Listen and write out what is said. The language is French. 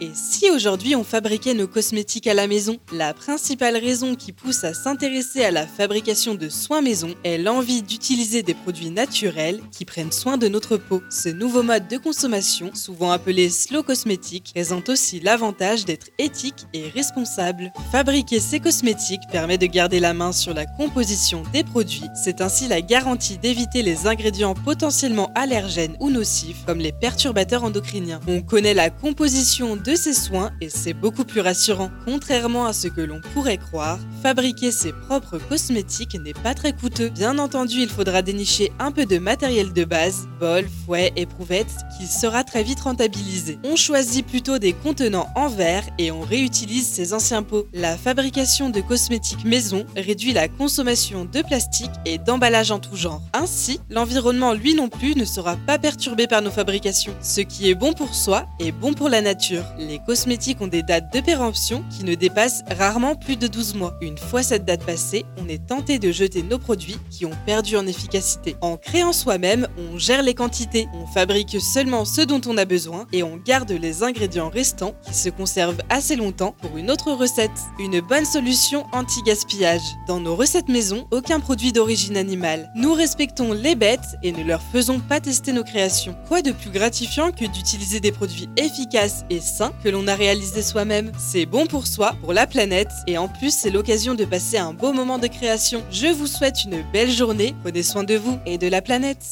Et si aujourd'hui on fabriquait nos cosmétiques à la maison La principale raison qui pousse à s'intéresser à la fabrication de soins maison est l'envie d'utiliser des produits naturels qui prennent soin de notre peau. Ce nouveau mode de consommation, souvent appelé slow cosmétique, présente aussi l'avantage d'être éthique et responsable. Fabriquer ces cosmétiques permet de garder la main sur la composition des produits. C'est ainsi la garantie d'éviter les ingrédients potentiellement allergènes ou nocifs comme les perturbateurs endocriniens. On connaît la composition de ses soins et c'est beaucoup plus rassurant. Contrairement à ce que l'on pourrait croire, fabriquer ses propres cosmétiques n'est pas très coûteux. Bien entendu, il faudra dénicher un peu de matériel de base, bol, fouet, éprouvette, qui sera très vite rentabilisé. On choisit plutôt des contenants en verre et on réutilise ses anciens pots. La fabrication de cosmétiques maison réduit la consommation de plastique et d'emballage en tout genre. Ainsi, l'environnement lui non plus ne sera pas perturbé par nos fabrications. Ce qui est bon pour soi est bon pour la nature. Les cosmétiques ont des dates de péremption qui ne dépassent rarement plus de 12 mois. Une fois cette date passée, on est tenté de jeter nos produits qui ont perdu en efficacité. En créant soi-même, on gère les quantités, on fabrique seulement ce dont on a besoin et on garde les ingrédients restants qui se conservent assez longtemps pour une autre recette. Une bonne solution anti-gaspillage. Dans nos recettes maison, aucun produit d'origine animale. Nous respectons les bêtes et ne leur faisons pas tester nos créations. Quoi de plus gratifiant que d'utiliser des produits efficaces et que l'on a réalisé soi-même. C'est bon pour soi, pour la planète, et en plus c'est l'occasion de passer un beau moment de création. Je vous souhaite une belle journée, prenez soin de vous et de la planète.